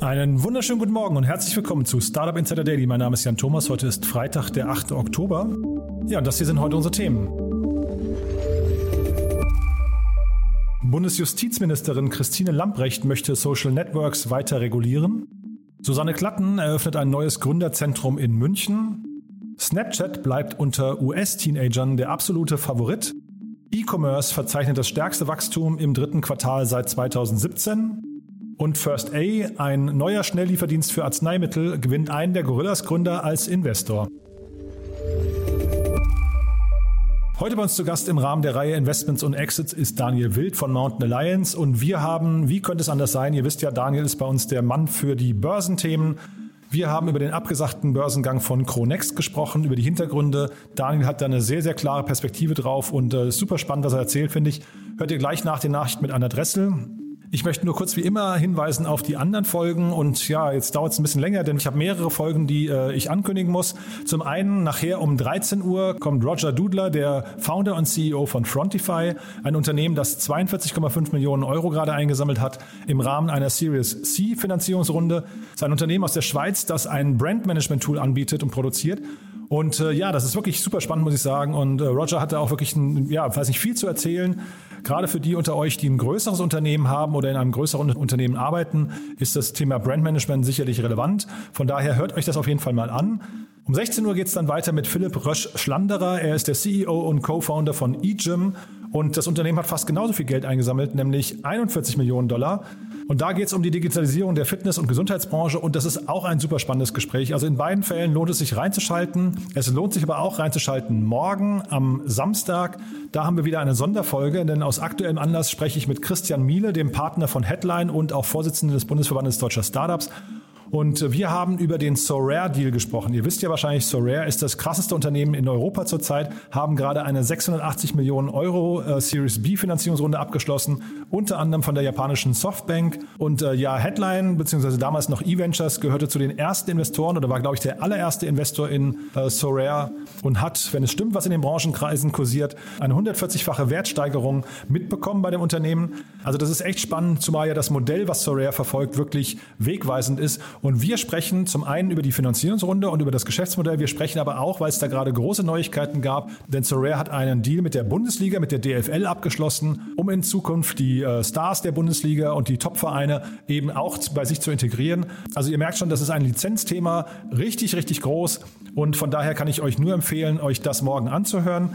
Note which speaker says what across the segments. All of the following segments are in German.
Speaker 1: Einen wunderschönen guten Morgen und herzlich willkommen zu Startup Insider Daily. Mein Name ist Jan Thomas. Heute ist Freitag, der 8. Oktober. Ja, und das hier sind heute unsere Themen. Bundesjustizministerin Christine Lamprecht möchte Social Networks weiter regulieren. Susanne Klatten eröffnet ein neues Gründerzentrum in München. Snapchat bleibt unter US-Teenagern der absolute Favorit. E-Commerce verzeichnet das stärkste Wachstum im dritten Quartal seit 2017. Und First A, ein neuer Schnelllieferdienst für Arzneimittel, gewinnt einen der Gorillas-Gründer als Investor. Heute bei uns zu Gast im Rahmen der Reihe Investments und Exits ist Daniel Wild von Mountain Alliance und wir haben, wie könnte es anders sein, ihr wisst ja, Daniel ist bei uns der Mann für die Börsenthemen. Wir haben über den abgesagten Börsengang von Cronext gesprochen, über die Hintergründe. Daniel hat da eine sehr, sehr klare Perspektive drauf und äh, super spannend, was er erzählt, finde ich. Hört ihr gleich nach den Nachrichten mit Anna Dressel. Ich möchte nur kurz wie immer hinweisen auf die anderen Folgen und ja, jetzt dauert es ein bisschen länger, denn ich habe mehrere Folgen, die äh, ich ankündigen muss. Zum einen nachher um 13 Uhr kommt Roger Dudler, der Founder und CEO von Frontify, ein Unternehmen, das 42,5 Millionen Euro gerade eingesammelt hat im Rahmen einer Series C Finanzierungsrunde. Es ist ein Unternehmen aus der Schweiz, das ein Brandmanagement Tool anbietet und produziert. Und äh, ja, das ist wirklich super spannend, muss ich sagen. Und äh, Roger hatte auch wirklich, ein, ja, weiß nicht, viel zu erzählen. Gerade für die unter euch, die ein größeres Unternehmen haben oder in einem größeren Unternehmen arbeiten, ist das Thema Brandmanagement sicherlich relevant. Von daher hört euch das auf jeden Fall mal an. Um 16 Uhr geht es dann weiter mit Philipp Rösch-Schlanderer. Er ist der CEO und Co-Founder von eGym und das Unternehmen hat fast genauso viel Geld eingesammelt, nämlich 41 Millionen Dollar. Und da geht es um die Digitalisierung der Fitness- und Gesundheitsbranche und das ist auch ein super spannendes Gespräch. Also in beiden Fällen lohnt es sich reinzuschalten. Es lohnt sich aber auch reinzuschalten morgen am Samstag. Da haben wir wieder eine Sonderfolge, denn aus aktuellem Anlass spreche ich mit Christian Miele, dem Partner von Headline und auch Vorsitzenden des Bundesverbandes deutscher Startups. Und wir haben über den Sorare-Deal gesprochen. Ihr wisst ja wahrscheinlich, Sorare ist das krasseste Unternehmen in Europa zurzeit, haben gerade eine 680 Millionen Euro äh, Series B Finanzierungsrunde abgeschlossen, unter anderem von der japanischen Softbank. Und äh, ja, Headline, beziehungsweise damals noch E-Ventures, gehörte zu den ersten Investoren oder war, glaube ich, der allererste Investor in äh, Sorare und hat, wenn es stimmt, was in den Branchenkreisen kursiert, eine 140-fache Wertsteigerung mitbekommen bei dem Unternehmen. Also das ist echt spannend, zumal ja das Modell, was Sorare verfolgt, wirklich wegweisend ist und wir sprechen zum einen über die Finanzierungsrunde und über das Geschäftsmodell. Wir sprechen aber auch, weil es da gerade große Neuigkeiten gab, denn Sorare hat einen Deal mit der Bundesliga, mit der DFL abgeschlossen, um in Zukunft die äh, Stars der Bundesliga und die Topvereine eben auch bei sich zu integrieren. Also ihr merkt schon, das ist ein Lizenzthema, richtig, richtig groß. Und von daher kann ich euch nur empfehlen, euch das morgen anzuhören.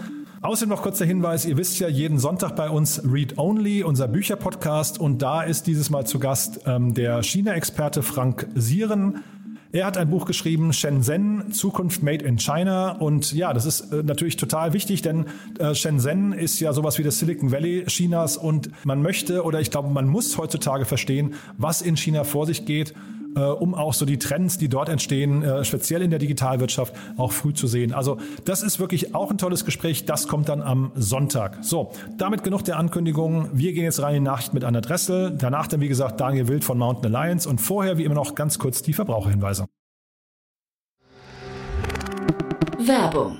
Speaker 1: Außerdem noch kurz der Hinweis, ihr wisst ja, jeden Sonntag bei uns Read Only, unser Bücherpodcast. Und da ist dieses Mal zu Gast ähm, der China-Experte Frank Sieren. Er hat ein Buch geschrieben, Shenzhen, Zukunft Made in China. Und ja, das ist äh, natürlich total wichtig, denn äh, Shenzhen ist ja sowas wie das Silicon Valley Chinas und man möchte oder ich glaube, man muss heutzutage verstehen, was in China vor sich geht äh, um auch so die Trends, die dort entstehen, äh, speziell in der Digitalwirtschaft, auch früh zu sehen. Also das ist wirklich auch ein tolles Gespräch. Das kommt dann am Sonntag. So, damit genug der Ankündigungen. Wir gehen jetzt rein in die Nacht mit Anna Dressel. Danach dann, wie gesagt, Daniel Wild von Mountain Alliance und vorher, wie immer noch, ganz kurz die Verbraucherhinweise.
Speaker 2: Werbung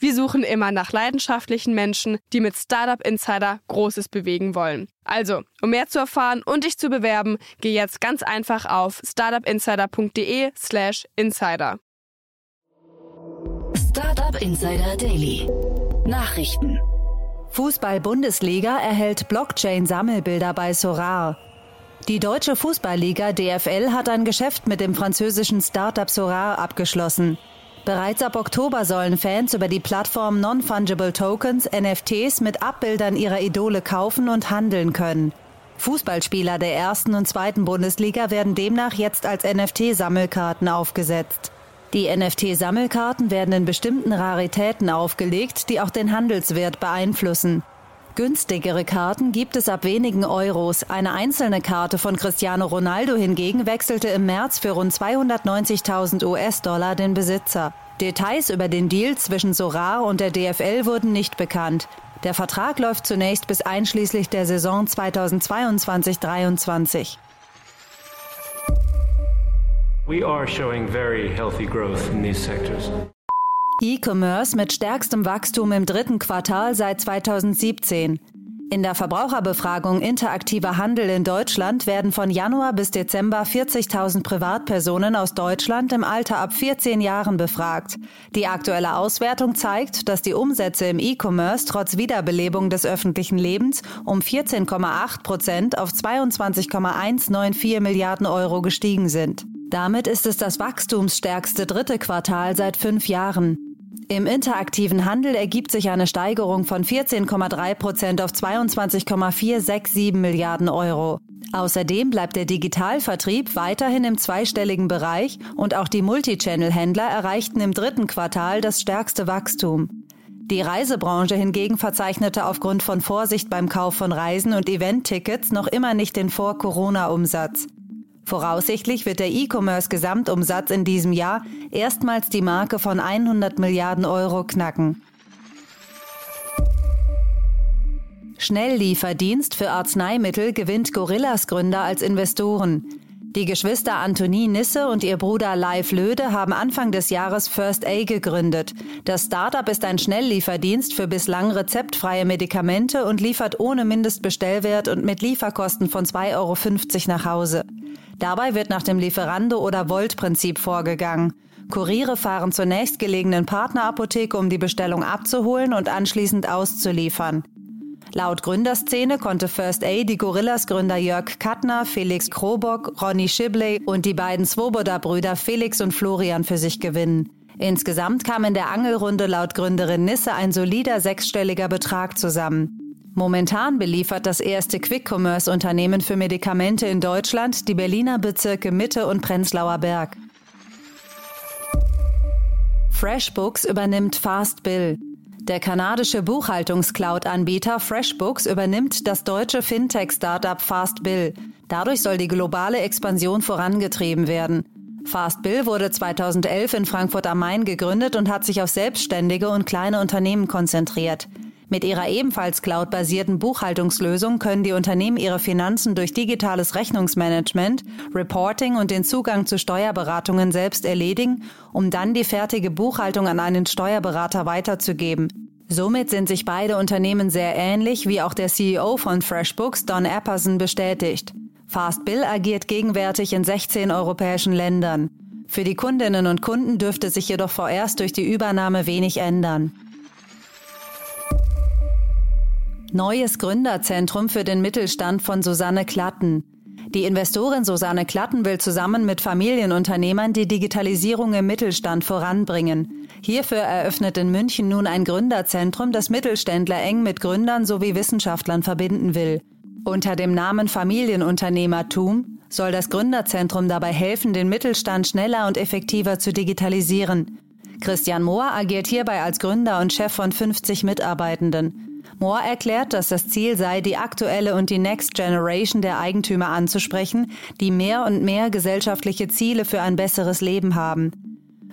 Speaker 2: Wir suchen immer nach leidenschaftlichen Menschen, die mit Startup Insider Großes bewegen wollen. Also, um mehr zu erfahren und dich zu bewerben, geh jetzt ganz einfach auf startupinsider.de/slash insider.
Speaker 3: Startup Insider Daily Nachrichten
Speaker 4: Fußball-Bundesliga erhält Blockchain-Sammelbilder bei Sorar. Die deutsche Fußballliga DFL hat ein Geschäft mit dem französischen Startup Sorar abgeschlossen. Bereits ab Oktober sollen Fans über die Plattform Non-Fungible Tokens NFTs mit Abbildern ihrer Idole kaufen und handeln können. Fußballspieler der ersten und zweiten Bundesliga werden demnach jetzt als NFT-Sammelkarten aufgesetzt. Die NFT-Sammelkarten werden in bestimmten Raritäten aufgelegt, die auch den Handelswert beeinflussen. Günstigere Karten gibt es ab wenigen Euros. Eine einzelne Karte von Cristiano Ronaldo hingegen wechselte im März für rund 290.000 US-Dollar den Besitzer. Details über den Deal zwischen Sorar und der DFL wurden nicht bekannt. Der Vertrag läuft zunächst bis einschließlich der Saison 2022-23.
Speaker 5: We are showing very healthy growth in these sectors.
Speaker 4: E-Commerce mit stärkstem Wachstum im dritten Quartal seit 2017. In der Verbraucherbefragung Interaktiver Handel in Deutschland werden von Januar bis Dezember 40.000 Privatpersonen aus Deutschland im Alter ab 14 Jahren befragt. Die aktuelle Auswertung zeigt, dass die Umsätze im E-Commerce trotz Wiederbelebung des öffentlichen Lebens um 14,8 Prozent auf 22,194 Milliarden Euro gestiegen sind. Damit ist es das wachstumsstärkste dritte Quartal seit fünf Jahren. Im interaktiven Handel ergibt sich eine Steigerung von 14,3 Prozent auf 22,467 Milliarden Euro. Außerdem bleibt der Digitalvertrieb weiterhin im zweistelligen Bereich und auch die Multichannel-Händler erreichten im dritten Quartal das stärkste Wachstum. Die Reisebranche hingegen verzeichnete aufgrund von Vorsicht beim Kauf von Reisen und Event-Tickets noch immer nicht den Vor-Corona-Umsatz. Voraussichtlich wird der E-Commerce-Gesamtumsatz in diesem Jahr erstmals die Marke von 100 Milliarden Euro knacken. Schnelllieferdienst für Arzneimittel gewinnt Gorillas Gründer als Investoren. Die Geschwister Antonie Nisse und ihr Bruder Leif Löde haben Anfang des Jahres First A gegründet. Das Startup ist ein Schnelllieferdienst für bislang rezeptfreie Medikamente und liefert ohne Mindestbestellwert und mit Lieferkosten von 2,50 Euro nach Hause. Dabei wird nach dem Lieferando- oder Volt-Prinzip vorgegangen. Kuriere fahren zur nächstgelegenen Partnerapotheke, um die Bestellung abzuholen und anschließend auszuliefern. Laut Gründerszene konnte First A die Gorillas-Gründer Jörg Kattner, Felix Krobock, Ronny Shibley und die beiden Swoboda-Brüder Felix und Florian für sich gewinnen. Insgesamt kam in der Angelrunde laut Gründerin Nisse ein solider sechsstelliger Betrag zusammen. Momentan beliefert das erste Quick-Commerce-Unternehmen für Medikamente in Deutschland die Berliner Bezirke Mitte und Prenzlauer Berg. FreshBooks übernimmt FastBill. Der kanadische Buchhaltungscloud-Anbieter FreshBooks übernimmt das deutsche Fintech-Startup FastBill. Dadurch soll die globale Expansion vorangetrieben werden. FastBill wurde 2011 in Frankfurt am Main gegründet und hat sich auf selbstständige und kleine Unternehmen konzentriert. Mit ihrer ebenfalls cloud-basierten Buchhaltungslösung können die Unternehmen ihre Finanzen durch digitales Rechnungsmanagement, Reporting und den Zugang zu Steuerberatungen selbst erledigen, um dann die fertige Buchhaltung an einen Steuerberater weiterzugeben. Somit sind sich beide Unternehmen sehr ähnlich, wie auch der CEO von FreshBooks, Don Apperson, bestätigt. FastBill agiert gegenwärtig in 16 europäischen Ländern. Für die Kundinnen und Kunden dürfte sich jedoch vorerst durch die Übernahme wenig ändern. Neues Gründerzentrum für den Mittelstand von Susanne Klatten. Die Investorin Susanne Klatten will zusammen mit Familienunternehmern die Digitalisierung im Mittelstand voranbringen. Hierfür eröffnet in München nun ein Gründerzentrum, das Mittelständler eng mit Gründern sowie Wissenschaftlern verbinden will. Unter dem Namen Familienunternehmertum soll das Gründerzentrum dabei helfen, den Mittelstand schneller und effektiver zu digitalisieren. Christian Mohr agiert hierbei als Gründer und Chef von 50 Mitarbeitenden. Moore erklärt, dass das Ziel sei, die aktuelle und die Next Generation der Eigentümer anzusprechen, die mehr und mehr gesellschaftliche Ziele für ein besseres Leben haben.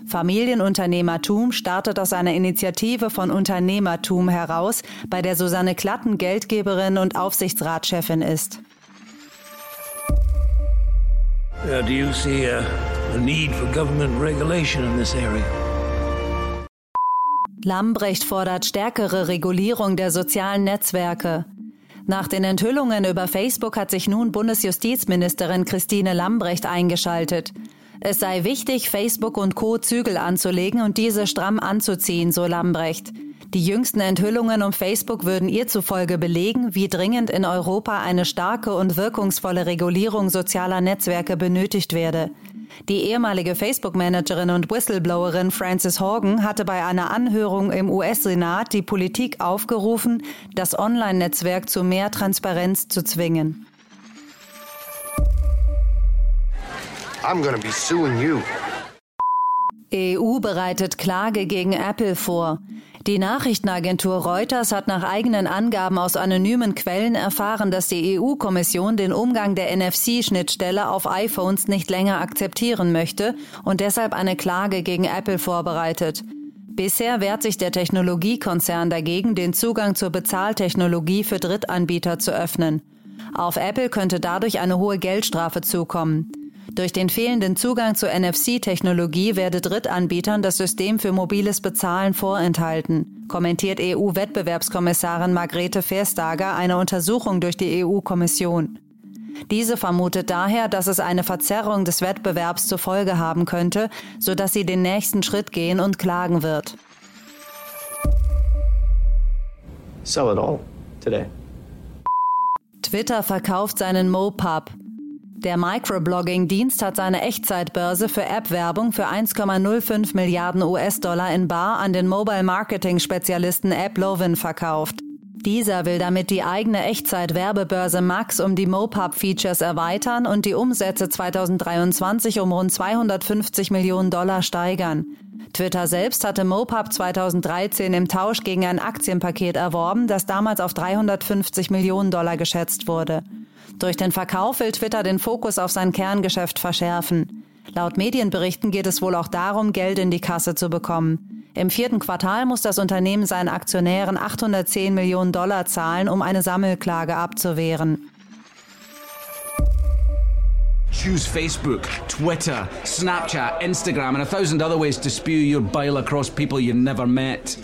Speaker 4: Familienunternehmertum startet aus einer Initiative von Unternehmertum heraus, bei der Susanne Klatten Geldgeberin und Aufsichtsratschefin ist.
Speaker 6: Uh, do you see a, a need for government regulation in this area?
Speaker 4: Lambrecht fordert stärkere Regulierung der sozialen Netzwerke. Nach den Enthüllungen über Facebook hat sich nun Bundesjustizministerin Christine Lambrecht eingeschaltet. Es sei wichtig, Facebook und Co. Zügel anzulegen und diese stramm anzuziehen, so Lambrecht. Die jüngsten Enthüllungen um Facebook würden ihr zufolge belegen, wie dringend in Europa eine starke und wirkungsvolle Regulierung sozialer Netzwerke benötigt werde. Die ehemalige Facebook-Managerin und Whistleblowerin Frances Horgan hatte bei einer Anhörung im US-Senat die Politik aufgerufen, das Online-Netzwerk zu mehr Transparenz zu zwingen. I'm gonna be suing you. EU bereitet Klage gegen Apple vor. Die Nachrichtenagentur Reuters hat nach eigenen Angaben aus anonymen Quellen erfahren, dass die EU-Kommission den Umgang der NFC-Schnittstelle auf iPhones nicht länger akzeptieren möchte und deshalb eine Klage gegen Apple vorbereitet. Bisher wehrt sich der Technologiekonzern dagegen, den Zugang zur Bezahltechnologie für Drittanbieter zu öffnen. Auf Apple könnte dadurch eine hohe Geldstrafe zukommen. Durch den fehlenden Zugang zur NFC-Technologie werde Drittanbietern das System für mobiles Bezahlen vorenthalten, kommentiert EU-Wettbewerbskommissarin Margrethe Verstager eine Untersuchung durch die EU-Kommission. Diese vermutet daher, dass es eine Verzerrung des Wettbewerbs zur Folge haben könnte, sodass sie den nächsten Schritt gehen und klagen wird. Twitter verkauft seinen MoPub. Der Microblogging-Dienst hat seine Echtzeitbörse für App-Werbung für 1,05 Milliarden US-Dollar in Bar an den Mobile-Marketing-Spezialisten AppLovin verkauft. Dieser will damit die eigene Echtzeit-Werbebörse Max um die MoPub-Features erweitern und die Umsätze 2023 um rund 250 Millionen Dollar steigern. Twitter selbst hatte MoPub 2013 im Tausch gegen ein Aktienpaket erworben, das damals auf 350 Millionen Dollar geschätzt wurde. Durch den Verkauf will Twitter den Fokus auf sein Kerngeschäft verschärfen. Laut Medienberichten geht es wohl auch darum, Geld in die Kasse zu bekommen. Im vierten Quartal muss das Unternehmen seinen Aktionären 810 Millionen Dollar zahlen, um eine Sammelklage abzuwehren. Choose Facebook, Twitter, Snapchat, Instagram and a thousand other ways to spew your bile across people you never met.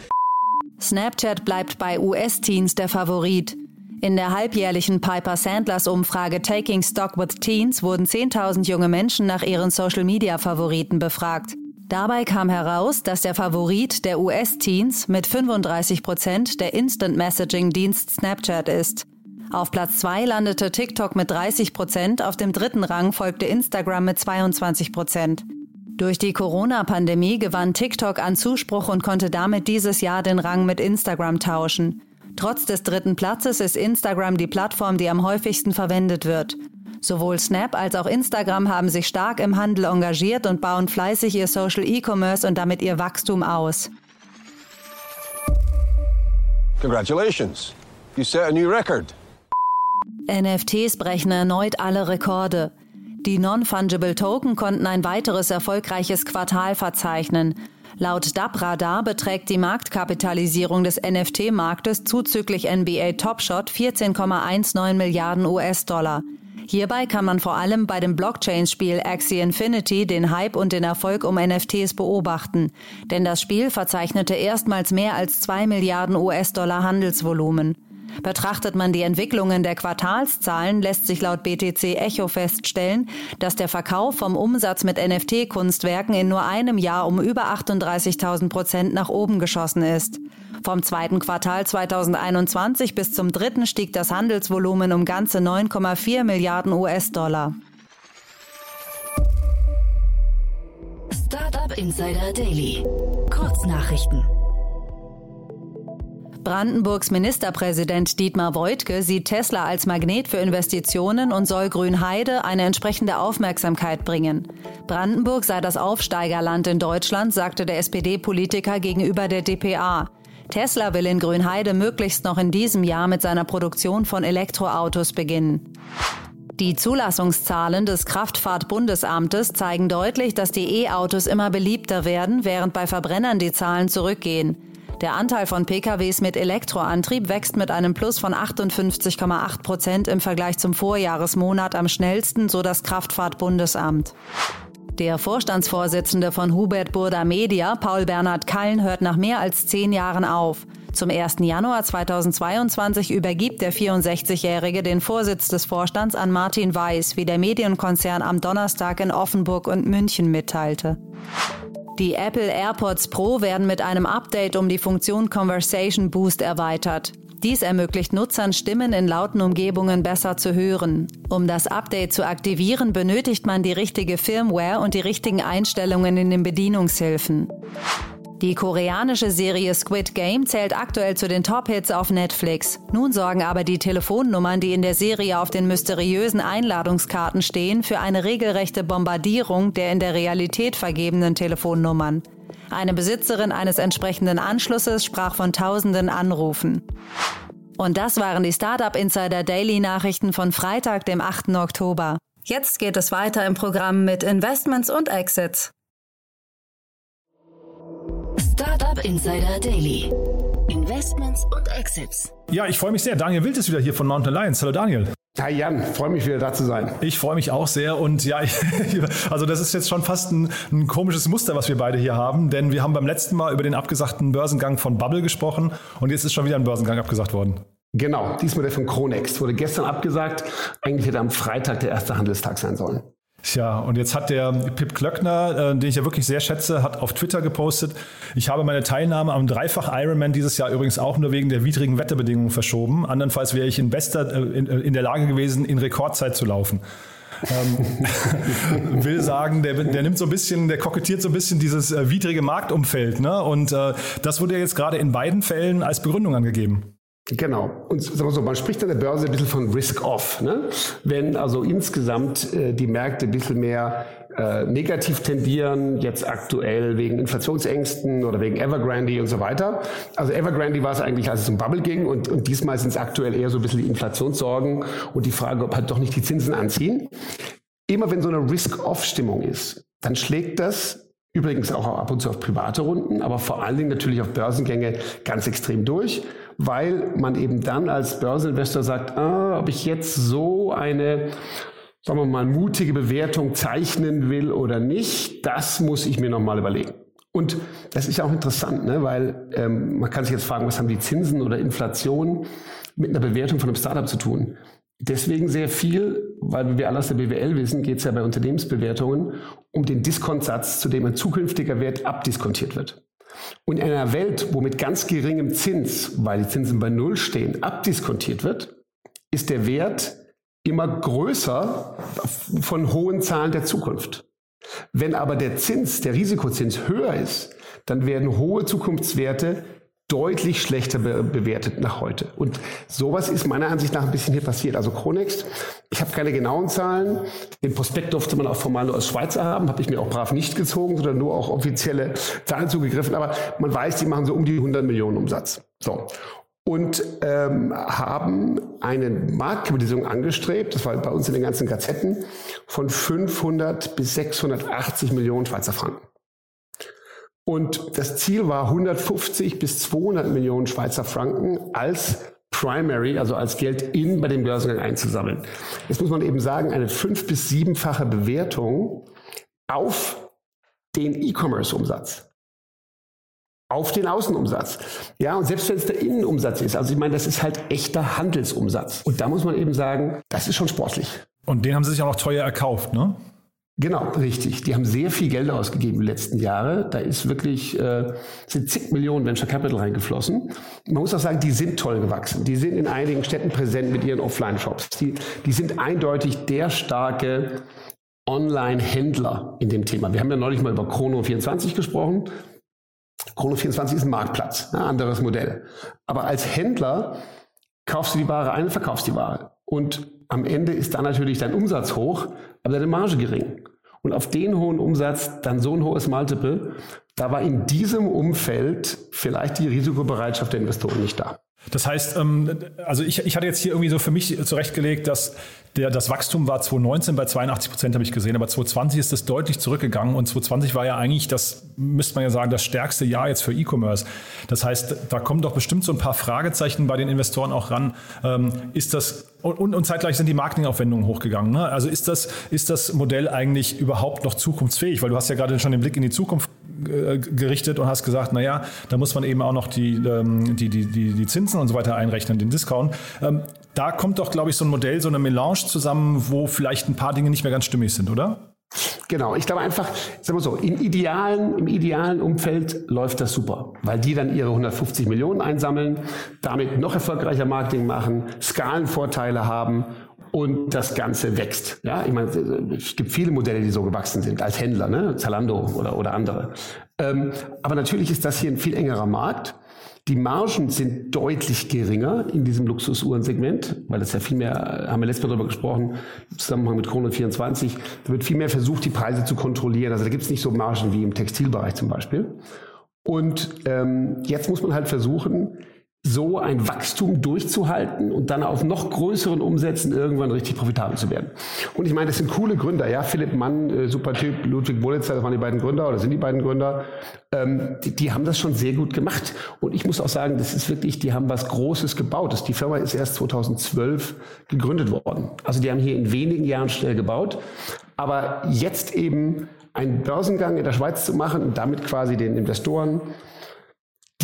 Speaker 4: Snapchat bleibt bei US-Teens der Favorit. In der halbjährlichen Piper Sandlers Umfrage Taking Stock with Teens wurden 10.000 junge Menschen nach ihren Social-Media-Favoriten befragt. Dabei kam heraus, dass der Favorit der US-Teens mit 35 Prozent der Instant-Messaging-Dienst Snapchat ist. Auf Platz 2 landete TikTok mit 30 Prozent, auf dem dritten Rang folgte Instagram mit 22 Prozent. Durch die Corona-Pandemie gewann TikTok an Zuspruch und konnte damit dieses Jahr den Rang mit Instagram tauschen. Trotz des dritten Platzes ist Instagram die Plattform, die am häufigsten verwendet wird. Sowohl Snap als auch Instagram haben sich stark im Handel engagiert und bauen fleißig ihr Social E-Commerce und damit ihr Wachstum aus. Congratulations. You set a new record. NFTs brechen erneut alle Rekorde. Die Non-Fungible Token konnten ein weiteres erfolgreiches Quartal verzeichnen. Laut DAP-Radar beträgt die Marktkapitalisierung des NFT-Marktes zuzüglich NBA Top Shot 14,19 Milliarden US-Dollar. Hierbei kann man vor allem bei dem Blockchain-Spiel Axie Infinity den Hype und den Erfolg um NFTs beobachten. Denn das Spiel verzeichnete erstmals mehr als 2 Milliarden US-Dollar Handelsvolumen. Betrachtet man die Entwicklungen der Quartalszahlen, lässt sich laut BTC Echo feststellen, dass der Verkauf vom Umsatz mit NFT-Kunstwerken in nur einem Jahr um über 38.000 Prozent nach oben geschossen ist. Vom zweiten Quartal 2021 bis zum dritten stieg das Handelsvolumen um ganze 9,4 Milliarden US-Dollar.
Speaker 3: Startup Insider Daily. Kurznachrichten.
Speaker 4: Brandenburgs Ministerpräsident Dietmar Woidke sieht Tesla als Magnet für Investitionen und soll Grünheide eine entsprechende Aufmerksamkeit bringen. Brandenburg sei das Aufsteigerland in Deutschland, sagte der SPD-Politiker gegenüber der dpa. Tesla will in Grünheide möglichst noch in diesem Jahr mit seiner Produktion von Elektroautos beginnen. Die Zulassungszahlen des Kraftfahrtbundesamtes zeigen deutlich, dass die E-Autos immer beliebter werden, während bei Verbrennern die Zahlen zurückgehen. Der Anteil von PKWs mit Elektroantrieb wächst mit einem Plus von 58,8 Prozent im Vergleich zum Vorjahresmonat am schnellsten, so das Kraftfahrtbundesamt. Der Vorstandsvorsitzende von Hubert Burda Media, Paul Bernhard Kallen, hört nach mehr als zehn Jahren auf. Zum 1. Januar 2022 übergibt der 64-Jährige den Vorsitz des Vorstands an Martin Weiß, wie der Medienkonzern am Donnerstag in Offenburg und München mitteilte. Die Apple AirPods Pro werden mit einem Update um die Funktion Conversation Boost erweitert. Dies ermöglicht Nutzern, Stimmen in lauten Umgebungen besser zu hören. Um das Update zu aktivieren, benötigt man die richtige Firmware und die richtigen Einstellungen in den Bedienungshilfen. Die koreanische Serie Squid Game zählt aktuell zu den Top-Hits auf Netflix. Nun sorgen aber die Telefonnummern, die in der Serie auf den mysteriösen Einladungskarten stehen, für eine regelrechte Bombardierung der in der Realität vergebenen Telefonnummern. Eine Besitzerin eines entsprechenden Anschlusses sprach von tausenden Anrufen. Und das waren die Startup Insider Daily Nachrichten von Freitag, dem 8. Oktober. Jetzt geht es weiter im Programm mit Investments und Exits.
Speaker 3: Startup Insider Daily. Investments und Exits.
Speaker 1: Ja, ich freue mich sehr. Daniel Wild ist wieder hier von Mountain Alliance. Hallo Daniel.
Speaker 7: Hi Jan, freue mich wieder da zu sein.
Speaker 1: Ich freue mich auch sehr und ja, ich, also das ist jetzt schon fast ein, ein, komisches Muster, was wir beide hier haben, denn wir haben beim letzten Mal über den abgesagten Börsengang von Bubble gesprochen und jetzt ist schon wieder ein Börsengang abgesagt worden.
Speaker 7: Genau, diesmal der von Kronex wurde gestern abgesagt. Eigentlich hätte am Freitag der erste Handelstag sein sollen.
Speaker 1: Tja, und jetzt hat der Pip Klöckner, äh, den ich ja wirklich sehr schätze, hat auf Twitter gepostet, ich habe meine Teilnahme am Dreifach Ironman dieses Jahr übrigens auch nur wegen der widrigen Wetterbedingungen verschoben. Andernfalls wäre ich in bester, äh, in, äh, in der Lage gewesen, in Rekordzeit zu laufen. ähm, will sagen, der, der nimmt so ein bisschen, der kokettiert so ein bisschen dieses äh, widrige Marktumfeld. Ne? Und äh, das wurde jetzt gerade in beiden Fällen als Begründung angegeben.
Speaker 7: Genau. Und sagen wir so, man spricht an der Börse ein bisschen von Risk-Off. Ne? Wenn also insgesamt äh, die Märkte ein bisschen mehr äh, negativ tendieren, jetzt aktuell wegen Inflationsängsten oder wegen Evergrande und so weiter. Also Evergrande war es eigentlich, als es um Bubble ging und, und diesmal sind es aktuell eher so ein bisschen die Inflationssorgen und die Frage, ob halt doch nicht die Zinsen anziehen. Immer wenn so eine Risk-Off-Stimmung ist, dann schlägt das Übrigens auch ab und zu auf private Runden, aber vor allen Dingen natürlich auf Börsengänge ganz extrem durch weil man eben dann als Börseninvestor sagt, ah, ob ich jetzt so eine sagen wir mal, mutige Bewertung zeichnen will oder nicht, das muss ich mir nochmal überlegen. Und das ist ja auch interessant, ne? weil ähm, man kann sich jetzt fragen, was haben die Zinsen oder Inflation mit einer Bewertung von einem Startup zu tun? Deswegen sehr viel, weil wir alle aus der BWL wissen, geht es ja bei Unternehmensbewertungen um den Diskontsatz, zu dem ein zukünftiger Wert abdiskontiert wird. Und in einer Welt, wo mit ganz geringem Zins, weil die Zinsen bei Null stehen, abdiskontiert wird, ist der Wert immer größer von hohen Zahlen der Zukunft. Wenn aber der Zins, der Risikozins höher ist, dann werden hohe Zukunftswerte deutlich schlechter be bewertet nach heute. Und sowas ist meiner Ansicht nach ein bisschen hier passiert. Also Chronext, ich habe keine genauen Zahlen. Den Prospekt durfte man auch formal nur als Schweizer haben, habe ich mir auch brav nicht gezogen, sondern nur auch offizielle Zahlen zugegriffen. Aber man weiß, die machen so um die 100 Millionen Umsatz. So. Und ähm, haben eine Marktkapitalisierung angestrebt, das war bei uns in den ganzen Gazetten, von 500 bis 680 Millionen Schweizer Franken. Und das Ziel war 150 bis 200 Millionen Schweizer Franken als Primary, also als Geld in bei dem Börsengang einzusammeln. Jetzt muss man eben sagen, eine fünf- bis siebenfache Bewertung auf den E-Commerce-Umsatz. Auf den Außenumsatz. Ja, und selbst wenn es der Innenumsatz ist, also ich meine, das ist halt echter Handelsumsatz. Und da muss man eben sagen, das ist schon sportlich.
Speaker 1: Und den haben sie sich auch noch teuer erkauft, ne?
Speaker 7: Genau, richtig. Die haben sehr viel Geld ausgegeben die letzten Jahre. Da ist wirklich, äh, sind zig Millionen Venture Capital reingeflossen. Man muss auch sagen, die sind toll gewachsen. Die sind in einigen Städten präsent mit ihren Offline-Shops. Die, die sind eindeutig der starke Online-Händler in dem Thema. Wir haben ja neulich mal über Chrono24 gesprochen. Chrono24 ist ein Marktplatz, ein anderes Modell. Aber als Händler kaufst du die Ware ein und verkaufst die Ware. Und am Ende ist dann natürlich dein Umsatz hoch, aber deine Marge gering. Und auf den hohen Umsatz dann so ein hohes Multiple, da war in diesem Umfeld vielleicht die Risikobereitschaft der Investoren nicht da.
Speaker 1: Das heißt, ähm, also ich, ich hatte jetzt hier irgendwie so für mich zurechtgelegt, dass der, das Wachstum war 2019 bei 82 Prozent, habe ich gesehen, aber 2020 ist es deutlich zurückgegangen und 2020 war ja eigentlich, das müsste man ja sagen, das stärkste Jahr jetzt für E-Commerce. Das heißt, da kommen doch bestimmt so ein paar Fragezeichen bei den Investoren auch ran. Ähm, ist das und, und zeitgleich sind die Marketingaufwendungen hochgegangen. Ne? Also ist das, ist das Modell eigentlich überhaupt noch zukunftsfähig? Weil du hast ja gerade schon den Blick in die Zukunft gerichtet und hast gesagt, naja, da muss man eben auch noch die, ähm, die, die, die, die Zinsen und so weiter einrechnen, den Discount. Ähm, da kommt doch, glaube ich, so ein Modell, so eine Melange zusammen, wo vielleicht ein paar Dinge nicht mehr ganz stimmig sind, oder?
Speaker 7: Genau, ich glaube einfach, sagen wir so, im idealen, im idealen Umfeld läuft das super, weil die dann ihre 150 Millionen einsammeln, damit noch erfolgreicher Marketing machen, Skalenvorteile haben und das Ganze wächst. Ja, ich meine, es gibt viele Modelle, die so gewachsen sind als Händler, ne? Zalando oder, oder andere. Ähm, aber natürlich ist das hier ein viel engerer Markt. Die Margen sind deutlich geringer in diesem Luxusuhrensegment, weil das ja viel mehr, haben wir letztes Mal darüber gesprochen, im Zusammenhang mit Chrono 24, da wird viel mehr versucht, die Preise zu kontrollieren. Also da gibt es nicht so Margen wie im Textilbereich zum Beispiel. Und ähm, jetzt muss man halt versuchen, so ein Wachstum durchzuhalten und dann auf noch größeren Umsätzen irgendwann richtig profitabel zu werden. Und ich meine, das sind coole Gründer, ja, Philipp Mann, äh, super Typ, Ludwig Bolitzer, das waren die beiden Gründer oder sind die beiden Gründer, ähm, die, die, haben das schon sehr gut gemacht. Und ich muss auch sagen, das ist wirklich, die haben was Großes gebaut. Das, die Firma ist erst 2012 gegründet worden. Also die haben hier in wenigen Jahren schnell gebaut, aber jetzt eben einen Börsengang in der Schweiz zu machen und damit quasi den Investoren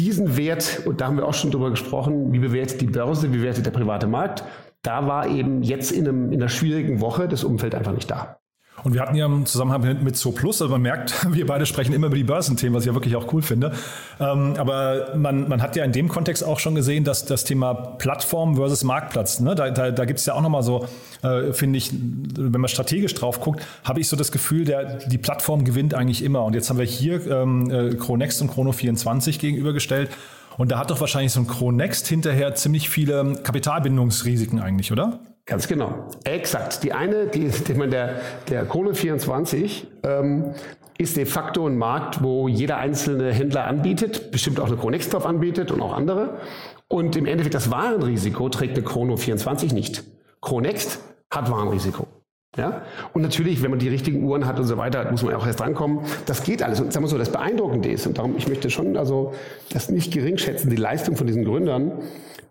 Speaker 7: diesen Wert, und da haben wir auch schon drüber gesprochen, wie bewertet die Börse, wie bewertet der private Markt, da war eben jetzt in, einem, in einer schwierigen Woche das Umfeld einfach nicht da.
Speaker 1: Und wir hatten ja im Zusammenhang mit, So Plus, also man merkt, wir beide sprechen immer über die Börsenthemen, was ich ja wirklich auch cool finde. Ähm, aber man, man hat ja in dem Kontext auch schon gesehen, dass das Thema Plattform versus Marktplatz, ne, da, da, da gibt es ja auch nochmal so, äh, finde ich, wenn man strategisch drauf guckt, habe ich so das Gefühl, der, die Plattform gewinnt eigentlich immer. Und jetzt haben wir hier ähm, äh, Chronext und Chrono24 gegenübergestellt. Und da hat doch wahrscheinlich so ein Chronext hinterher ziemlich viele Kapitalbindungsrisiken eigentlich, oder?
Speaker 7: Ganz genau. Exakt. Die eine, die, die man der, der Krone 24 ähm, ist de facto ein Markt, wo jeder einzelne Händler anbietet, bestimmt auch eine Chronext drauf anbietet und auch andere. Und im Endeffekt das Warenrisiko trägt eine Chrono 24 nicht. Chronext hat Warenrisiko. Ja? Und natürlich, wenn man die richtigen Uhren hat und so weiter, muss man auch erst drankommen. Das geht alles. Und sagen wir so, das Beeindruckende ist, und darum, ich möchte schon also das nicht gering schätzen, die Leistung von diesen Gründern,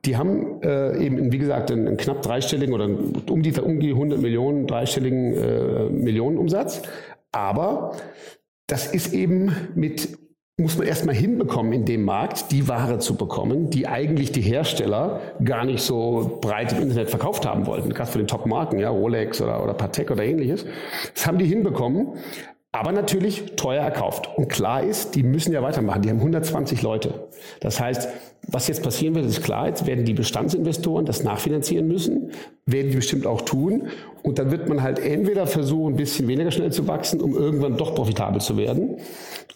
Speaker 7: die haben äh, eben, wie gesagt, einen, einen, knapp dreistelligen oder um die, um die 100 Millionen, dreistelligen äh, Millionenumsatz. Aber das ist eben mit muss man erstmal hinbekommen, in dem Markt die Ware zu bekommen, die eigentlich die Hersteller gar nicht so breit im Internet verkauft haben wollten. Gerade für den Top-Marken, ja, Rolex oder, oder Patek oder ähnliches. Das haben die hinbekommen, aber natürlich teuer erkauft. Und klar ist, die müssen ja weitermachen. Die haben 120 Leute. Das heißt, was jetzt passieren wird, ist klar. Jetzt werden die Bestandsinvestoren das nachfinanzieren müssen, werden die bestimmt auch tun. Und dann wird man halt entweder versuchen, ein bisschen weniger schnell zu wachsen, um irgendwann doch profitabel zu werden.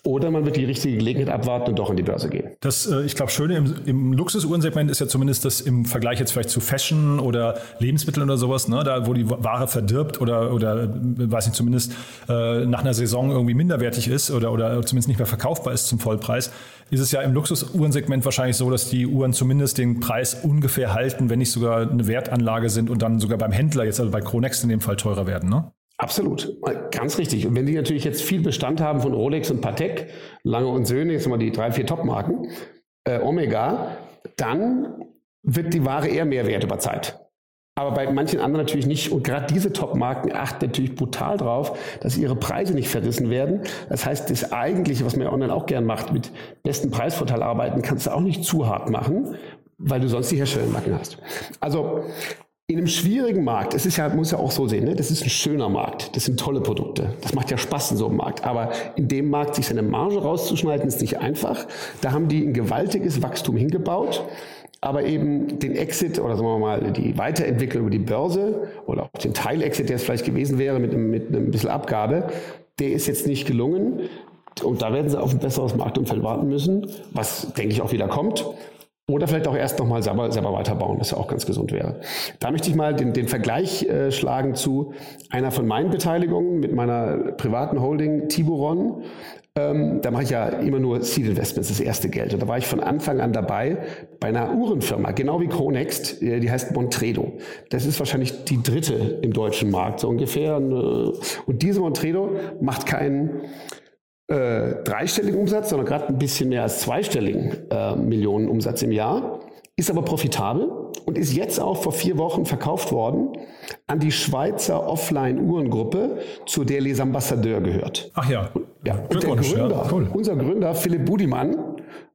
Speaker 7: Oder man wird die richtige Gelegenheit abwarten und doch in die Börse gehen.
Speaker 1: Das, äh, ich glaube, Schöne im, im Luxusuhrensegment ist ja zumindest das im Vergleich jetzt vielleicht zu Fashion oder Lebensmitteln oder sowas, ne, da wo die Ware verdirbt oder, oder weiß nicht, zumindest äh, nach einer Saison irgendwie minderwertig ist oder, oder zumindest nicht mehr verkaufbar ist zum Vollpreis, ist es ja im Luxusuhrensegment wahrscheinlich so, dass die Uhren zumindest den Preis ungefähr halten, wenn nicht sogar eine Wertanlage sind und dann sogar beim Händler, jetzt also bei Chronext in dem Fall teurer werden, ne?
Speaker 7: Absolut, ganz richtig. Und wenn die natürlich jetzt viel Bestand haben von Rolex und Patek, Lange und Söhne, jetzt mal die drei, vier Top-Marken, äh, Omega, dann wird die Ware eher mehr wert über Zeit. Aber bei manchen anderen natürlich nicht. Und gerade diese Top-Marken achten natürlich brutal drauf, dass ihre Preise nicht verrissen werden. Das heißt, das Eigentliche, was man ja online auch gern macht, mit besten Preisvorteil arbeiten, kannst du auch nicht zu hart machen, weil du sonst die Herstellermarken hast. Also in einem schwierigen Markt, es ist ja, muss ja auch so sehen, ne? das ist ein schöner Markt, das sind tolle Produkte, das macht ja Spaß in so einem Markt. Aber in dem Markt sich seine Marge rauszuschneiden, ist nicht einfach. Da haben die ein gewaltiges Wachstum hingebaut aber eben den Exit oder sagen wir mal die Weiterentwicklung über die Börse oder auch den Teilexit, der es vielleicht gewesen wäre mit einem, mit einem bisschen Abgabe, der ist jetzt nicht gelungen. Und da werden sie auf ein besseres Marktumfeld warten müssen, was, denke ich, auch wieder kommt. Oder vielleicht auch erst nochmal selber, selber weiterbauen, was ja auch ganz gesund wäre. Da möchte ich mal den, den Vergleich äh, schlagen zu einer von meinen Beteiligungen mit meiner privaten Holding Tiburon. Ähm, da mache ich ja immer nur Seed Investments, das erste Geld. Und da war ich von Anfang an dabei bei einer Uhrenfirma, genau wie Chronext, äh, die heißt Montredo. Das ist wahrscheinlich die dritte im deutschen Markt, so ungefähr. Und diese Montredo macht keinen äh, dreistelligen Umsatz, sondern gerade ein bisschen mehr als zweistelligen äh, Millionen Umsatz im Jahr, ist aber profitabel und ist jetzt auch vor vier Wochen verkauft worden an die Schweizer Offline-Uhrengruppe, zu der Les Ambassadeurs gehört.
Speaker 1: Ach ja.
Speaker 7: Ja, und der Gründer, ja, cool. unser Gründer Philipp Budimann,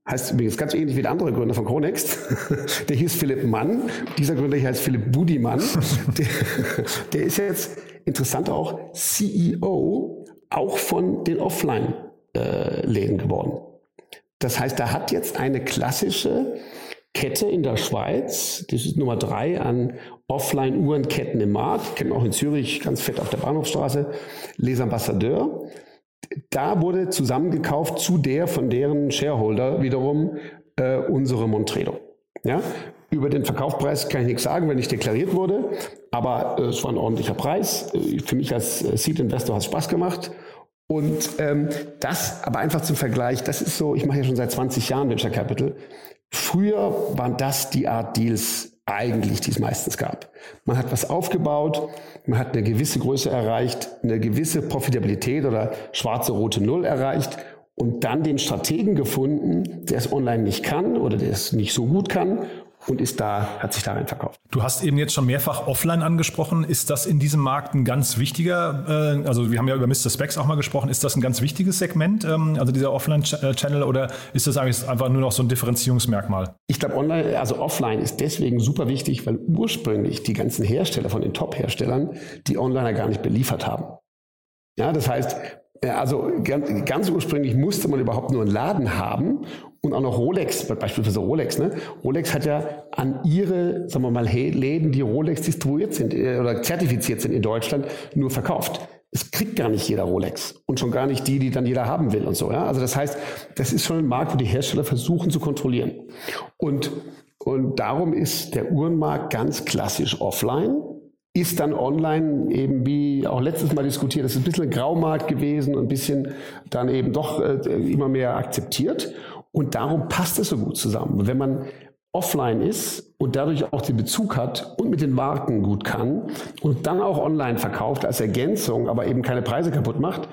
Speaker 7: heißt übrigens ganz ähnlich wie der andere Gründer von Chronext, der hieß Philipp Mann. Dieser Gründer hier heißt Philipp Budimann. Der, der ist jetzt interessant auch CEO auch von den Offline-Läden geworden. Das heißt, da hat jetzt eine klassische Kette in der Schweiz, das ist Nummer drei an Offline-Uhrenketten im Markt, kennen auch in Zürich, ganz fett auf der Bahnhofstraße, Les Ambassadeurs. Da wurde zusammengekauft zu der von deren Shareholder wiederum äh, unsere Montredo. Ja? Über den Verkaufspreis kann ich nichts sagen, wenn nicht deklariert wurde, aber äh, es war ein ordentlicher Preis. Äh, für mich als äh, Seed-Investor hat es Spaß gemacht. Und ähm, das, aber einfach zum Vergleich, das ist so, ich mache ja schon seit 20 Jahren Venture Capital. Früher waren das die Art Deals eigentlich, die es meistens gab. Man hat was aufgebaut, man hat eine gewisse Größe erreicht, eine gewisse Profitabilität oder schwarze rote Null erreicht und dann den Strategen gefunden, der es online nicht kann oder der es nicht so gut kann und ist da, hat sich darin verkauft.
Speaker 1: Du hast eben jetzt schon mehrfach offline angesprochen. Ist das in diesem Markt ein ganz wichtiger, äh, also wir haben ja über Mr. Specs auch mal gesprochen, ist das ein ganz wichtiges Segment, ähm, also dieser Offline-Channel oder ist das eigentlich einfach nur noch so ein Differenzierungsmerkmal?
Speaker 7: Ich glaube, online, also offline ist deswegen super wichtig, weil ursprünglich die ganzen Hersteller von den Top-Herstellern die Onliner gar nicht beliefert haben. Ja, das heißt, also ganz ursprünglich musste man überhaupt nur einen Laden haben und auch noch Rolex, beispielsweise Rolex. Ne? Rolex hat ja an ihre, sagen wir mal, Läden, die Rolex distribuiert sind äh, oder zertifiziert sind in Deutschland, nur verkauft. Es kriegt gar nicht jeder Rolex und schon gar nicht die, die dann jeder haben will und so. Ja? Also das heißt, das ist schon ein Markt, wo die Hersteller versuchen zu kontrollieren. Und, und darum ist der Uhrenmarkt ganz klassisch offline ist dann online eben wie auch letztes Mal diskutiert, das ist ein bisschen ein Graumarkt gewesen und ein bisschen dann eben doch äh, immer mehr akzeptiert. Und darum passt es so gut zusammen. Wenn man offline ist und dadurch auch den Bezug hat und mit den Marken gut kann und dann auch online verkauft als Ergänzung, aber eben keine Preise kaputt macht,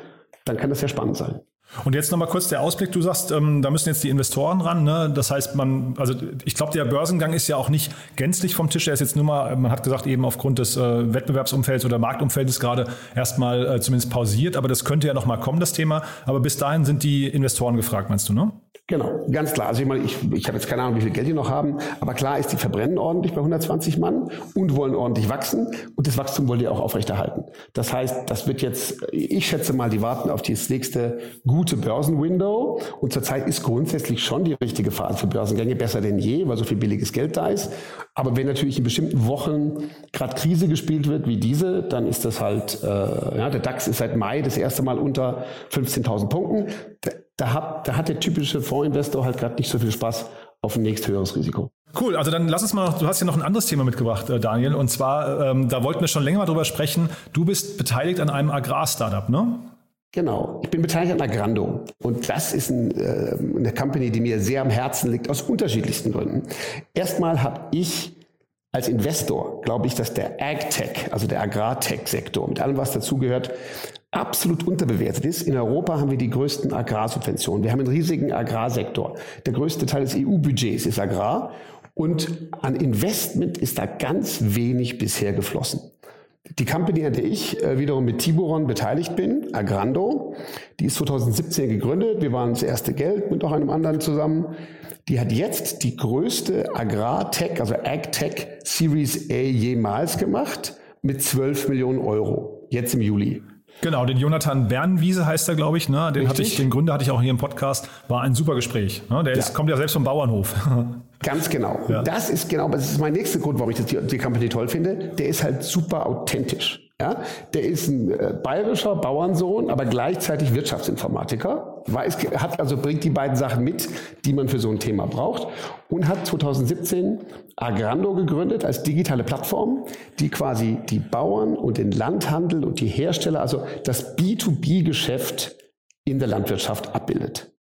Speaker 7: dann kann das sehr spannend sein.
Speaker 1: Und jetzt nochmal kurz der Ausblick. Du sagst, ähm, da müssen jetzt die Investoren ran. Ne? Das heißt, man, also ich glaube, der Börsengang ist ja auch nicht gänzlich vom Tisch. Er ist jetzt nur mal, man hat gesagt, eben aufgrund des äh, Wettbewerbsumfelds oder Marktumfeldes gerade erstmal äh, zumindest pausiert. Aber das könnte ja nochmal kommen, das Thema. Aber bis dahin sind die Investoren gefragt, meinst du, ne?
Speaker 7: Genau, ganz klar. Also ich meine, ich, ich habe jetzt keine Ahnung, wie viel Geld die noch haben, aber klar ist, die verbrennen ordentlich bei 120 Mann und wollen ordentlich wachsen und das Wachstum wollen die auch aufrechterhalten. Das heißt, das wird jetzt, ich schätze mal, die warten auf das nächste gute Börsenwindow und zurzeit ist grundsätzlich schon die richtige Phase für Börsengänge besser denn je, weil so viel billiges Geld da ist. Aber wenn natürlich in bestimmten Wochen gerade Krise gespielt wird wie diese, dann ist das halt, äh, ja, der DAX ist seit Mai das erste Mal unter 15.000 Punkten da hat, da hat der typische Fondsinvestor halt gerade nicht so viel Spaß auf ein nächsthöheres Risiko.
Speaker 1: Cool, also dann lass uns mal du hast ja noch ein anderes Thema mitgebracht, äh, Daniel, und zwar, ähm, da wollten wir schon länger mal drüber sprechen. Du bist beteiligt an einem Agrar-Startup, ne?
Speaker 7: Genau, ich bin beteiligt an Agrando und das ist ein, äh, eine Company, die mir sehr am Herzen liegt, aus unterschiedlichsten Gründen. Erstmal habe ich als Investor, glaube ich, dass der AgTech, also der Agrartech-Sektor mit allem, was dazugehört, absolut unterbewertet ist. In Europa haben wir die größten Agrarsubventionen. Wir haben einen riesigen Agrarsektor. Der größte Teil des EU-Budgets ist Agrar und an Investment ist da ganz wenig bisher geflossen. Die Company, an der ich äh, wiederum mit Tiburon beteiligt bin, Agrando, die ist 2017 gegründet. Wir waren das erste Geld mit noch einem anderen zusammen. Die hat jetzt die größte Agrar-Tech, also Ag-Tech Series A jemals gemacht mit 12 Millionen Euro. Jetzt im Juli.
Speaker 1: Genau, den Jonathan Bernwiese heißt er, glaube ich. Ne? Den, hatte ich, den Gründer hatte ich auch hier im Podcast. War ein super Gespräch. Ne? Der ist, kommt ja selbst vom Bauernhof.
Speaker 7: Ganz genau. Ja. Das ist genau, das ist mein nächster Grund, warum ich das, die, die Company toll finde. Der ist halt super authentisch. Ja, der ist ein äh, bayerischer Bauernsohn, aber gleichzeitig Wirtschaftsinformatiker. Weiß, hat also bringt die beiden Sachen mit, die man für so ein Thema braucht und hat 2017 Agrando gegründet als digitale Plattform, die quasi die Bauern und den Landhandel und die Hersteller, also das B2B-Geschäft in der Landwirtschaft abbildet.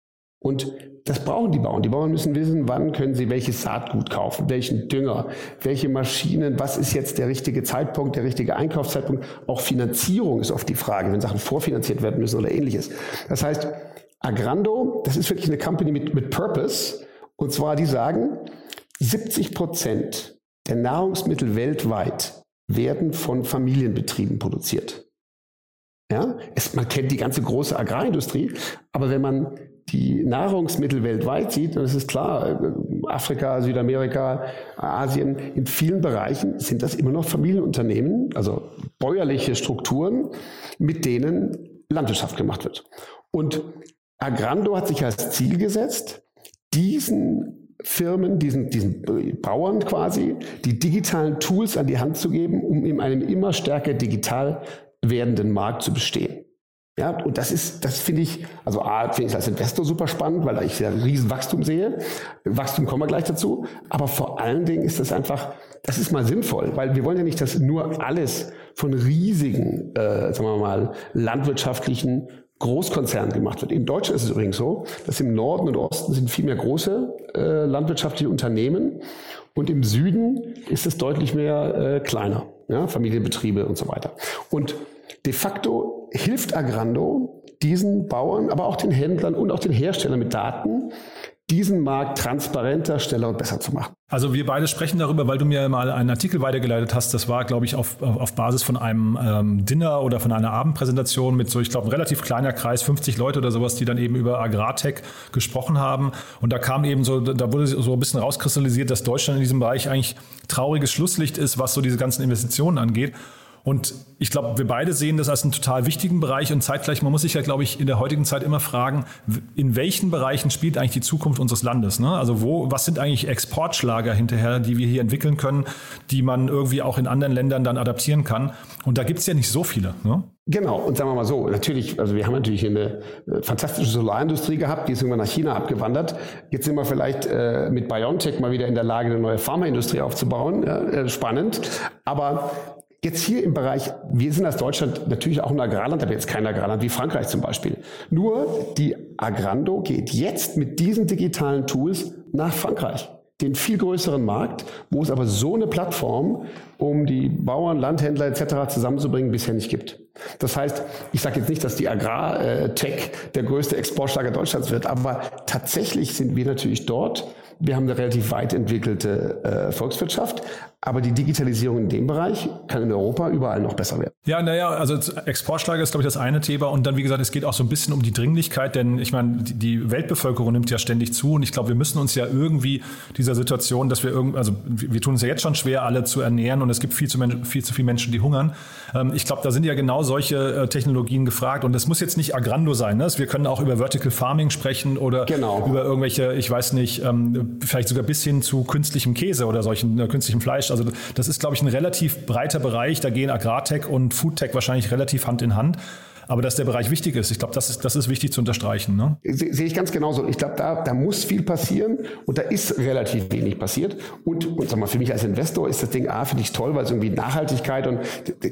Speaker 7: Und das brauchen die Bauern. Die Bauern müssen wissen, wann können sie welches Saatgut kaufen, welchen Dünger, welche Maschinen, was ist jetzt der richtige Zeitpunkt, der richtige Einkaufszeitpunkt. Auch Finanzierung ist oft die Frage, wenn Sachen vorfinanziert werden müssen oder ähnliches. Das heißt, Agrando, das ist wirklich eine Company mit, mit Purpose. Und zwar, die sagen, 70 Prozent der Nahrungsmittel weltweit werden von Familienbetrieben produziert. Ja, es, man kennt die ganze große Agrarindustrie, aber wenn man die Nahrungsmittel weltweit sieht, ist es klar, Afrika, Südamerika, Asien, in vielen Bereichen sind das immer noch Familienunternehmen, also bäuerliche Strukturen, mit denen Landwirtschaft gemacht wird. Und Agrando hat sich als Ziel gesetzt, diesen Firmen, diesen, diesen Bauern quasi, die digitalen Tools an die Hand zu geben, um in einem immer stärker digital werdenden Markt zu bestehen. Ja, und das ist, das finde ich, also A, finde ich als Investor super spannend, weil ich ja riesen Wachstum sehe. Wachstum kommen wir gleich dazu. Aber vor allen Dingen ist das einfach, das ist mal sinnvoll, weil wir wollen ja nicht, dass nur alles von riesigen, äh, sagen wir mal, landwirtschaftlichen Großkonzernen gemacht wird. In Deutschland ist es übrigens so, dass im Norden und Osten sind viel mehr große äh, landwirtschaftliche Unternehmen und im Süden ist es deutlich mehr äh, kleiner, ja, Familienbetriebe und so weiter. Und de facto hilft Agrando diesen Bauern, aber auch den Händlern und auch den Herstellern mit Daten, diesen Markt transparenter, schneller und besser zu machen.
Speaker 1: Also wir beide sprechen darüber, weil du mir mal einen Artikel weitergeleitet hast. Das war, glaube ich, auf, auf Basis von einem ähm, Dinner oder von einer Abendpräsentation mit so, ich glaube, ein relativ kleiner Kreis, 50 Leute oder sowas, die dann eben über Agrartech gesprochen haben. Und da kam eben so, da wurde so ein bisschen rauskristallisiert, dass Deutschland in diesem Bereich eigentlich trauriges Schlusslicht ist, was so diese ganzen Investitionen angeht. Und ich glaube, wir beide sehen das als einen total wichtigen Bereich und zeitgleich, man muss sich ja, glaube ich, in der heutigen Zeit immer fragen, in welchen Bereichen spielt eigentlich die Zukunft unseres Landes? Ne? Also wo, was sind eigentlich Exportschlager hinterher, die wir hier entwickeln können, die man irgendwie auch in anderen Ländern dann adaptieren kann? Und da gibt es ja nicht so viele. Ne?
Speaker 7: Genau, und sagen wir mal so, natürlich, also wir haben natürlich eine äh, fantastische Solarindustrie gehabt, die ist irgendwann nach China abgewandert. Jetzt sind wir vielleicht äh, mit BioNTech mal wieder in der Lage, eine neue Pharmaindustrie aufzubauen. Ja, äh, spannend. Aber Jetzt hier im Bereich, wir sind als Deutschland natürlich auch ein Agrarland, aber jetzt kein Agrarland wie Frankreich zum Beispiel. Nur die Agrando geht jetzt mit diesen digitalen Tools nach Frankreich, den viel größeren Markt, wo es aber so eine Plattform, um die Bauern, Landhändler etc. zusammenzubringen, bisher nicht gibt. Das heißt, ich sage jetzt nicht, dass die Agrartech der größte Exportschlager Deutschlands wird, aber tatsächlich sind wir natürlich dort wir haben eine relativ weit entwickelte äh, Volkswirtschaft, aber die Digitalisierung in dem Bereich kann in Europa überall noch besser werden.
Speaker 1: Ja, naja, also Exportschlager ist, glaube ich, das eine Thema. Und dann, wie gesagt, es geht auch so ein bisschen um die Dringlichkeit, denn ich meine, die Weltbevölkerung nimmt ja ständig zu. Und ich glaube, wir müssen uns ja irgendwie dieser Situation, dass wir irgendwie, also wir tun es ja jetzt schon schwer, alle zu ernähren und es gibt viel zu, viel zu viele Menschen, die hungern. Ähm, ich glaube, da sind ja genau solche äh, Technologien gefragt. Und das muss jetzt nicht Agrando sein. Ne? Wir können auch über Vertical Farming sprechen oder genau. über irgendwelche, ich weiß nicht, ähm, vielleicht sogar bis hin zu künstlichem Käse oder solchen äh, künstlichem Fleisch. Also das ist, glaube ich, ein relativ breiter Bereich. Da gehen Agrartech und Foodtech wahrscheinlich relativ Hand in Hand. Aber dass der Bereich wichtig ist, ich glaube, das ist, das ist wichtig zu unterstreichen. Ne?
Speaker 7: Sehe ich ganz genauso. Ich glaube, da, da muss viel passieren und da ist relativ wenig passiert. Und, und sag mal, für mich als Investor ist das Ding A, finde ich toll, weil es irgendwie Nachhaltigkeit und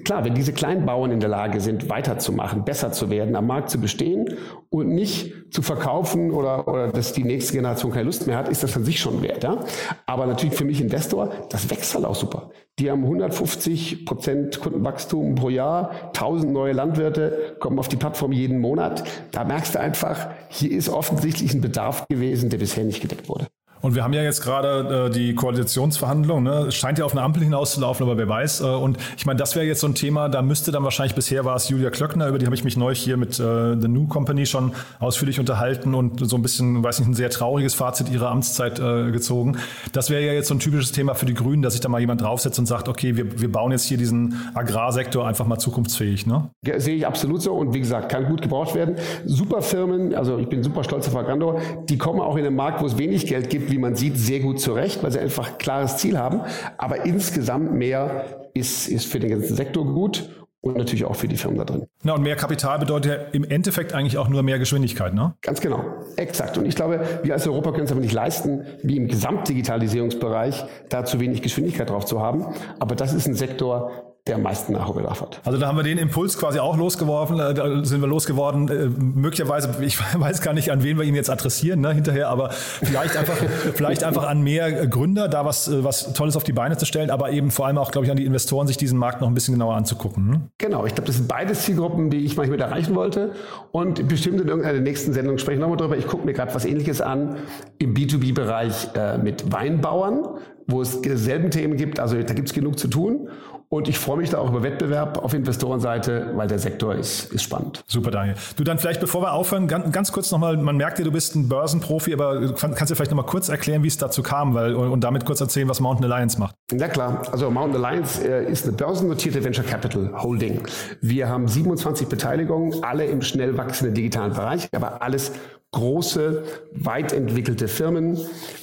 Speaker 7: klar, wenn diese kleinen Bauern in der Lage sind, weiterzumachen, besser zu werden, am Markt zu bestehen und nicht zu verkaufen oder, oder dass die nächste Generation keine Lust mehr hat, ist das an sich schon wert. Ja? Aber natürlich für mich Investor, das wächst halt auch super. Die haben 150 Prozent Kundenwachstum pro Jahr, 1000 neue Landwirte kommen auf die Plattform jeden Monat. Da merkst du einfach, hier ist offensichtlich ein Bedarf gewesen, der bisher nicht gedeckt wurde.
Speaker 1: Und wir haben ja jetzt gerade äh, die Koalitionsverhandlungen. Ne? Es scheint ja auf eine Ampel hinauszulaufen, aber wer weiß. Äh, und ich meine, das wäre jetzt so ein Thema, da müsste dann wahrscheinlich, bisher war es Julia Klöckner, über die habe ich mich neulich hier mit äh, The New Company schon ausführlich unterhalten und so ein bisschen, weiß nicht, ein sehr trauriges Fazit ihrer Amtszeit äh, gezogen. Das wäre ja jetzt so ein typisches Thema für die Grünen, dass sich da mal jemand draufsetzt und sagt, okay, wir, wir bauen jetzt hier diesen Agrarsektor einfach mal zukunftsfähig. Ne?
Speaker 7: Sehe ich absolut so und wie gesagt, kann gut gebraucht werden. Super Firmen, also ich bin super stolz auf Agrando, die kommen auch in einen Markt, wo es wenig Geld gibt, wie man sieht, sehr gut zurecht, weil sie einfach ein klares Ziel haben. Aber insgesamt mehr ist, ist für den ganzen Sektor gut und natürlich auch für die Firmen da drin.
Speaker 1: Na, und mehr Kapital bedeutet ja im Endeffekt eigentlich auch nur mehr Geschwindigkeit, ne?
Speaker 7: Ganz genau, exakt. Und ich glaube, wir als Europa können es aber nicht leisten, wie im Gesamtdigitalisierungsbereich, da zu wenig Geschwindigkeit drauf zu haben. Aber das ist ein Sektor, der am meisten Nachholbedarf hat.
Speaker 1: Also da haben wir den Impuls quasi auch losgeworfen, äh, da sind wir losgeworden. Äh, möglicherweise, ich weiß gar nicht, an wen wir ihn jetzt adressieren ne, hinterher, aber vielleicht einfach, vielleicht einfach an mehr Gründer, da was, äh, was Tolles auf die Beine zu stellen, aber eben vor allem auch, glaube ich, an die Investoren, sich diesen Markt noch ein bisschen genauer anzugucken. Ne?
Speaker 7: Genau, ich glaube, das sind beide Zielgruppen, die ich manchmal erreichen wollte. Und bestimmt in irgendeiner der nächsten Sendung spreche ich nochmal drüber. Ich gucke mir gerade was ähnliches an im B2B-Bereich äh, mit Weinbauern, wo es dieselben Themen gibt. Also da gibt es genug zu tun. Und ich freue mich da auch über Wettbewerb auf Investorenseite, weil der Sektor ist, ist spannend.
Speaker 1: Super, Daniel. Du dann vielleicht, bevor wir aufhören, ganz, ganz kurz nochmal, man merkt ja, du bist ein Börsenprofi, aber du kannst du vielleicht nochmal kurz erklären, wie es dazu kam weil, und damit kurz erzählen, was Mountain Alliance macht.
Speaker 7: Ja klar, also Mountain Alliance äh, ist eine börsennotierte Venture Capital Holding. Wir haben 27 Beteiligungen, alle im schnell wachsenden digitalen Bereich, aber alles große, weit entwickelte Firmen,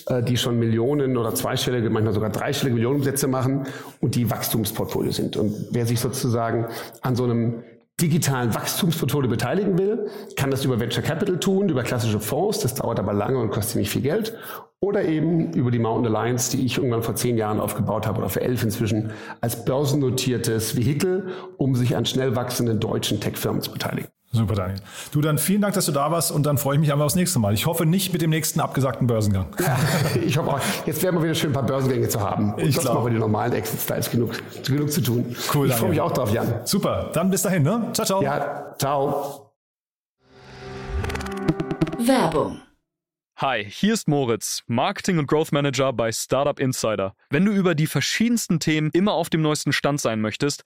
Speaker 7: äh, die schon Millionen oder zweistellige, manchmal sogar dreistellige Millionenumsätze machen und die Wachstumsportfolio sind. Und wer sich sozusagen an so einem digitalen Wachstumsportfolio beteiligen will, kann das über Venture Capital tun, über klassische Fonds, das dauert aber lange und kostet ziemlich viel Geld, oder eben über die Mountain Alliance, die ich irgendwann vor zehn Jahren aufgebaut habe oder für elf inzwischen, als börsennotiertes Vehikel, um sich an schnell wachsenden deutschen Tech-Firmen zu beteiligen.
Speaker 1: Super, Daniel. Du, dann vielen Dank, dass du da warst und dann freue ich mich einfach aufs nächste Mal. Ich hoffe nicht mit dem nächsten abgesagten Börsengang.
Speaker 7: Ja, ich hoffe auch. Jetzt werden wir wieder schön ein paar Börsengänge zu haben. Und ich sonst machen wir die normalen Exit-Styles genug, genug zu tun. Cool, Ich freue mich auch drauf, Jan.
Speaker 1: Super. Dann bis dahin, ne? Ciao, ciao.
Speaker 7: Ja, ciao.
Speaker 3: Werbung
Speaker 8: Hi, hier ist Moritz, Marketing und Growth Manager bei Startup Insider. Wenn du über die verschiedensten Themen immer auf dem neuesten Stand sein möchtest,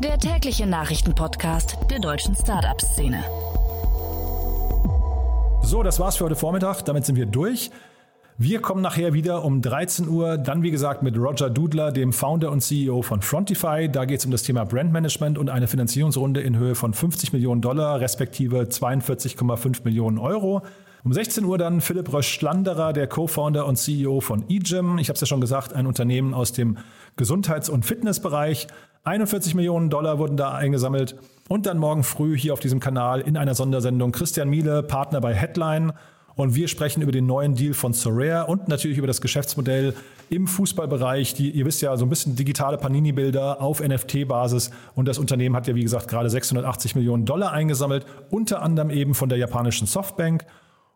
Speaker 3: der tägliche Nachrichtenpodcast der deutschen Startup-Szene.
Speaker 1: So, das war's für heute Vormittag. Damit sind wir durch. Wir kommen nachher wieder um 13 Uhr, dann wie gesagt mit Roger Dudler, dem Founder und CEO von Frontify. Da geht es um das Thema Brandmanagement und eine Finanzierungsrunde in Höhe von 50 Millionen Dollar, respektive 42,5 Millionen Euro. Um 16 Uhr dann Philipp Rösch-Schlanderer, der Co-Founder und CEO von eGym. Ich habe es ja schon gesagt, ein Unternehmen aus dem Gesundheits- und Fitnessbereich. 41 Millionen Dollar wurden da eingesammelt. Und dann morgen früh hier auf diesem Kanal in einer Sondersendung Christian Miele, Partner bei Headline. Und wir sprechen über den neuen Deal von Sorare und natürlich über das Geschäftsmodell im Fußballbereich. Die, ihr wisst ja, so ein bisschen digitale Panini-Bilder auf NFT-Basis. Und das Unternehmen hat ja, wie gesagt, gerade 680 Millionen Dollar eingesammelt, unter anderem eben von der japanischen Softbank.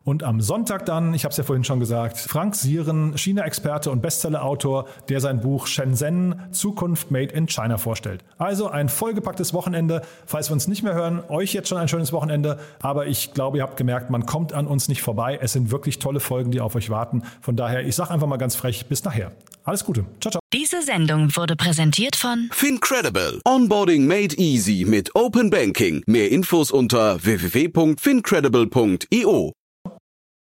Speaker 1: Und am Sonntag dann, ich habe es ja vorhin schon gesagt, Frank Sieren, China-Experte und Bestseller-Autor, der sein Buch Shenzhen Zukunft Made in China vorstellt. Also ein vollgepacktes Wochenende. Falls wir uns nicht mehr hören, euch jetzt schon ein schönes Wochenende. Aber ich glaube, ihr habt gemerkt, man kommt an uns nicht vorbei. Es sind wirklich tolle Folgen, die auf euch warten. Von daher, ich sage einfach mal ganz frech, bis nachher. Alles Gute. Ciao, ciao.
Speaker 3: Diese Sendung wurde präsentiert von
Speaker 9: Fincredible. Onboarding made easy mit Open Banking. Mehr Infos unter www.fincredible.io.